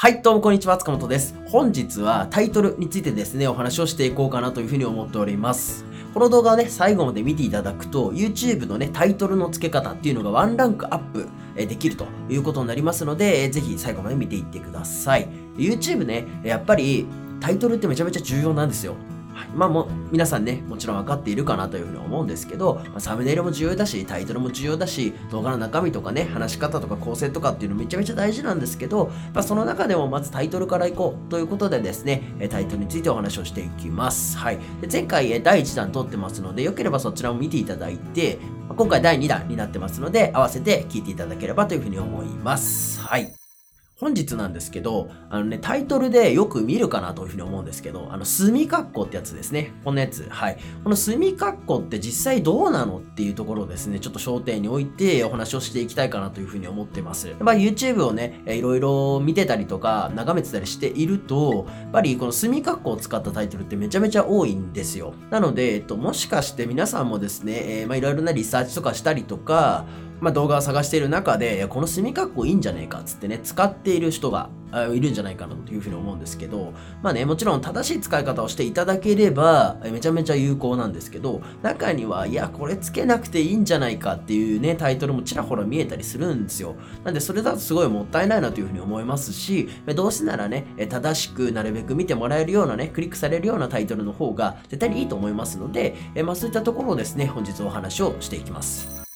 はい、どうもこんにちは、塚本です。本日はタイトルについてですね、お話をしていこうかなというふうに思っております。この動画をね、最後まで見ていただくと、YouTube のね、タイトルの付け方っていうのがワンランクアップできるということになりますので、ぜひ最後まで見ていってください。YouTube ね、やっぱりタイトルってめちゃめちゃ重要なんですよ。まあもう皆さんね、もちろん分かっているかなというふうに思うんですけど、まあ、サムネイルも重要だし、タイトルも重要だし、動画の中身とかね、話し方とか構成とかっていうのめちゃめちゃ大事なんですけど、まあ、その中でもまずタイトルからいこうということでですね、タイトルについてお話をしていきます。はい。で前回第1弾撮ってますので、よければそちらも見ていただいて、今回第2弾になってますので、合わせて聞いていただければというふうに思います。はい。本日なんですけど、あのね、タイトルでよく見るかなというふうに思うんですけど、あの、墨括弧ってやつですね。このやつ。はい。この墨括弧って実際どうなのっていうところをですね、ちょっと焦点に置いてお話をしていきたいかなというふうに思ってます。まあ、YouTube をね、いろいろ見てたりとか、眺めてたりしていると、やっぱりこの墨括弧を使ったタイトルってめちゃめちゃ多いんですよ。なので、えっと、もしかして皆さんもですね、えー、まあ、いろいろなリサーチとかしたりとか、まあ、動画を探している中で、この墨括弧いいんじゃねえかっつってね、使っている人がいるんじゃないかなというふうに思うんですけど、まあね、もちろん正しい使い方をしていただければ、めちゃめちゃ有効なんですけど、中には、いや、これつけなくていいんじゃないかっていうね、タイトルもちらほら見えたりするんですよ。なんで、それだとすごいもったいないなというふうに思いますし、どうせならね、正しくなるべく見てもらえるようなね、クリックされるようなタイトルの方が絶対にいいと思いますので、まあそういったところをですね、本日お話をしていきます。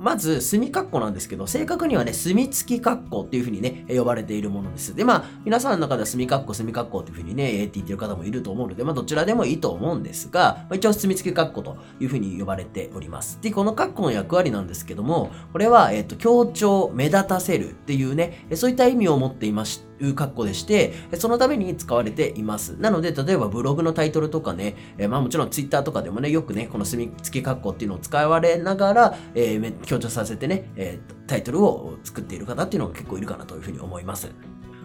まず、墨括弧なんですけど、正確にはね、墨付き括弧っていうふうにね、呼ばれているものです。で、まあ、皆さんの中では墨括弧、墨括弧っていうふうにね、って言ってる方もいると思うので、まあ、どちらでもいいと思うんですが、まあ、一応墨付き括弧というふうに呼ばれております。で、この括弧の役割なんですけども、これは、えっ、と、強調、目立たせるっていうね、そういった意味を持っていまして、いう格好でして、そのために使われています。なので、例えばブログのタイトルとかね、えまあもちろんツイッターとかでもね、よくね、この墨付き格好っていうのを使われながら、えー、強調させてね、えー、タイトルを作っている方っていうのが結構いるかなというふうに思います。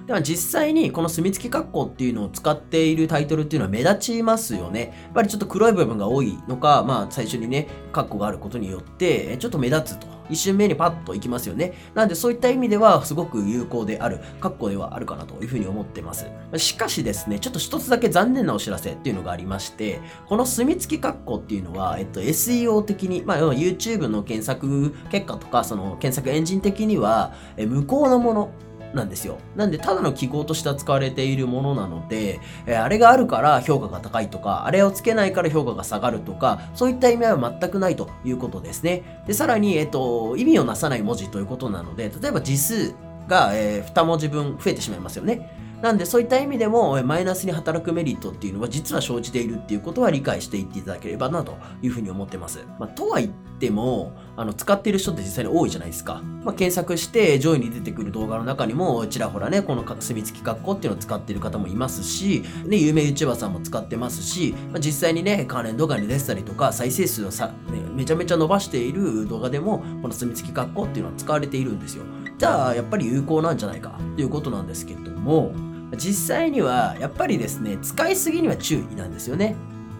では実際にこの墨付き括弧っていうのを使っているタイトルっていうのは目立ちますよね。やっぱりちょっと黒い部分が多いのか、まあ最初にね、括弧があることによって、ちょっと目立つと。一瞬目にパッといきますよね。なんでそういった意味ではすごく有効である、括弧ではあるかなというふうに思ってます。しかしですね、ちょっと一つだけ残念なお知らせっていうのがありまして、この墨付き括弧っていうのは、えっと、SEO 的に、まあ、YouTube の検索結果とか、その検索エンジン的には、え無効のものなんですよ。なんで、ただの記号として扱われているものなので、えあれがあるから評価が高いとか、あれをつけないから評価が下がるとか、そういった意味は全くないということですね。で、さらに、えっと、意味をなさない文字ということなので、例えば字数が、えー、2文字分増えてしまいますよね。なんでそういった意味でもマイナスに働くメリットっていうのは実は生じているっていうことは理解していっていただければなというふうに思ってます。まあ、とは言っても、あの使っている人って実際に多いじゃないですか。まあ、検索して上位に出てくる動画の中にもちらほらね、この墨付き括弧っていうのを使っている方もいますし、ね、有名 YouTuber さんも使ってますし、まあ、実際にね、関連動画に出てたりとか、再生数をさ、ね、めちゃめちゃ伸ばしている動画でも、この墨付き括弧っていうのは使われているんですよ。じゃあ、やっぱり有効なんじゃないかということなんですけども、実際にはやっぱりですね使いすぎには注意なんですよね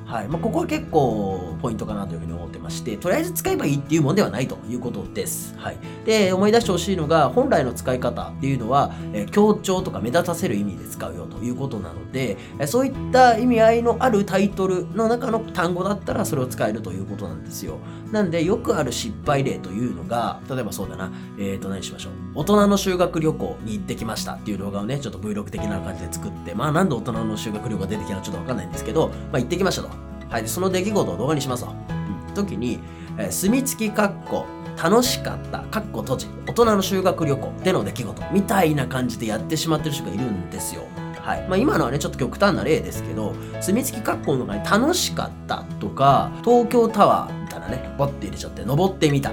はいまあ、ここは結構ポイントかなというふうに思ってまして、とりあえず使えばいいっていうものではないということです。はい。で、思い出してほしいのが、本来の使い方っていうのは、え、強調とか目立たせる意味で使うよということなので、え、そういった意味合いのあるタイトルの中の単語だったらそれを使えるということなんですよ。なんで、よくある失敗例というのが、例えばそうだな、えっ、ー、と何しましょう？大人の修学旅行に行ってきましたっていう動画をね、ちょっと Vlog 的な感じで作って、まあなんで大人の修学旅行が出てきたのかちょっとわかんないんですけど、まあ行ってきましたと。はい、でその出来事を動画にしますと。うん、時に、えー、墨付きかっこ楽しかった、かっこ閉じ、大人の修学旅行での出来事みたいな感じでやってしまってる人がいるんですよ。はい。まあ今のはね、ちょっと極端な例ですけど、墨付き格好の中に楽しかったとか、東京タワーみたいなね、ボッて入れちゃって、登ってみた。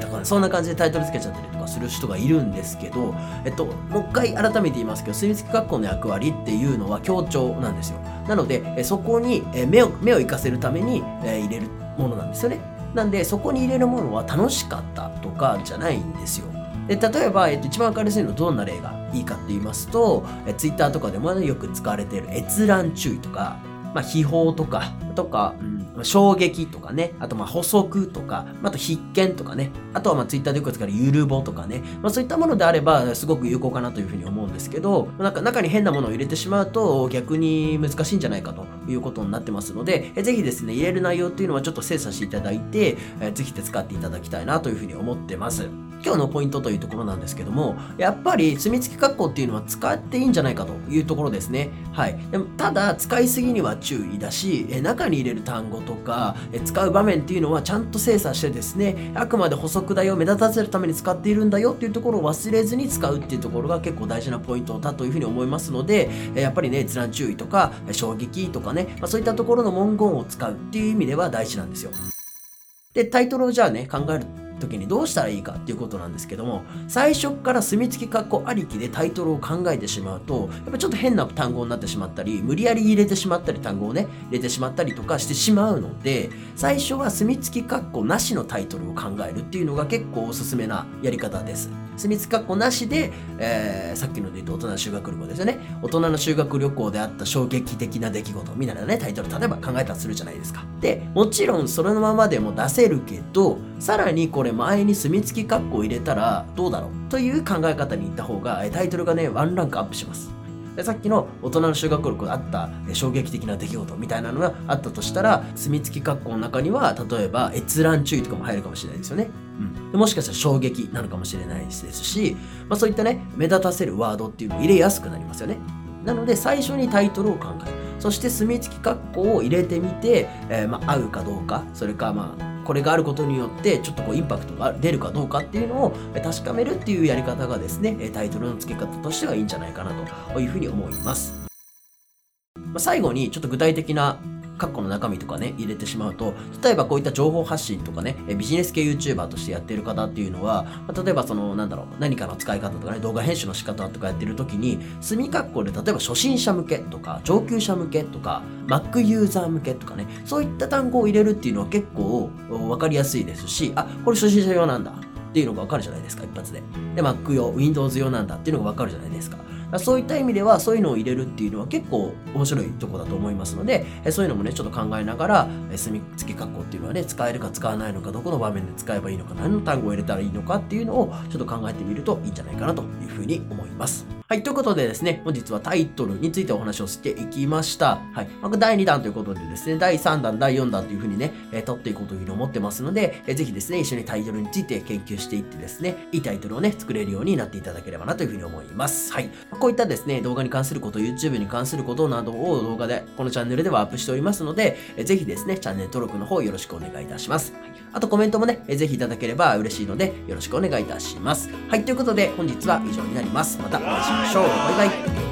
とか、そんな感じでタイトルつけちゃったりとかする人がいるんですけど、えっと、もう一回改めて言いますけど、墨付き格好の役割っていうのは強調なんですよ。なので、そこに目を、目を生かせるために、入れるものなんですよね。なんで、そこに入れるものは楽しかったとかじゃないんですよ。で例えば、えっと、一番分かりやすいのはどんな例がいいかって言いますと、え Twitter とかでも、ね、よく使われている閲覧注意とか、まあ、秘宝とか、とか、うん衝撃とかね、あとまあ補足とか、あと必見とかね、あとはまあツイッターでよく使うゆるぼとかね、まあそういったものであればすごく有効かなというふうに思うんですけど、なんか中に変なものを入れてしまうと逆に難しいんじゃないかということになってますので、えぜひですね、入れる内容っていうのはちょっと精査していただいて、えぜひ使っていただきたいなというふうに思ってます。今日のポイントというところなんですけども、やっぱり墨付き括弧っていうのは使っていいんじゃないかというところですね。はい。でもただ、使いすぎには注意だし、え中に入れる単語とか、え使う場面っていうのはちゃんと精査してですね、あくまで補足だよ、目立たせるために使っているんだよっていうところを忘れずに使うっていうところが結構大事なポイントだというふうに思いますので、えやっぱりね、閲覧注意とか、衝撃とかね、まあ、そういったところの文言を使うっていう意味では大事なんですよ。で、タイトルをじゃあね、考える時にどうしたらいいかっていうことなんですけども最初から墨付き括弧ありきでタイトルを考えてしまうとやっぱちょっと変な単語になってしまったり無理やり入れてしまったり単語をね入れてしまったりとかしてしまうので最初は墨付き括弧なしのタイトルを考えるっていうのが結構おすすめなやり方です。墨付き括弧なしで、えー、さっきので言うと大人の修学旅行ですよね。大人の修学旅行であった衝撃的な出来事みたいなねタイトル例えば考えたらするじゃないですか。でもちろんそれのままでも出せるけどさらにこれ前に墨付き括弧を入れたらどうだろうという考え方に行った方がタイトルがねワンランクアップします。でさっきの大人の修学旅行であった衝撃的な出来事みたいなのがあったとしたら墨付き括弧の中には例えば閲覧注意とかも入るかもしれないですよね、うん、でもしかしたら衝撃なのかもしれないですし、まあ、そういったね目立たせるワードっていうのを入れやすくなりますよね。なので最初にタイトルを考える。そして墨付き括弧を入れてみて、えー、まあ合うかどうかそれかまあこれがあることによってちょっとこうインパクトが出るかどうかっていうのを確かめるっていうやり方がですねタイトルの付け方としてはいいんじゃないかなというふうに思います。最後にちょっと具体的な括弧の中身とかね、入れてしまうと、例えばこういった情報発信とかね、ビジネス系 YouTuber としてやってる方っていうのは、例えばその、なんだろう、何かの使い方とかね、動画編集の仕方とかやってる時に、墨括弧で例えば初心者向けとか、上級者向けとか、Mac ユーザー向けとかね、そういった単語を入れるっていうのは結構わかりやすいですし、あ、これ初心者用なんだっていうのがわかるじゃないですか、一発で。で、Mac 用、Windows 用なんだっていうのがわかるじゃないですか。そういった意味ではそういうのを入れるっていうのは結構面白いとこだと思いますのでそういうのもねちょっと考えながら墨付き括弧っていうのはね使えるか使わないのかどこの場面で使えばいいのか何の単語を入れたらいいのかっていうのをちょっと考えてみるといいんじゃないかなというふうに思います。はい、ということでですね、本日はタイトルについてお話をしていきました。はい、まあ、第2弾ということでですね、第3弾、第4弾というふうにね、えー、撮っていこうというふうに思ってますので、えー、ぜひですね、一緒にタイトルについて研究していってですね、いいタイトルをね、作れるようになっていただければなというふうに思います。はい、まあ、こういったですね、動画に関すること、YouTube に関することなどを動画で、このチャンネルではアップしておりますので、えー、ぜひですね、チャンネル登録の方よろしくお願いいたします。はい、あとコメントもね、ぜひいただければ嬉しいので、よろしくお願いいたします。はい、ということで、本日は以上になります。またお会いしましょう。バイバイ。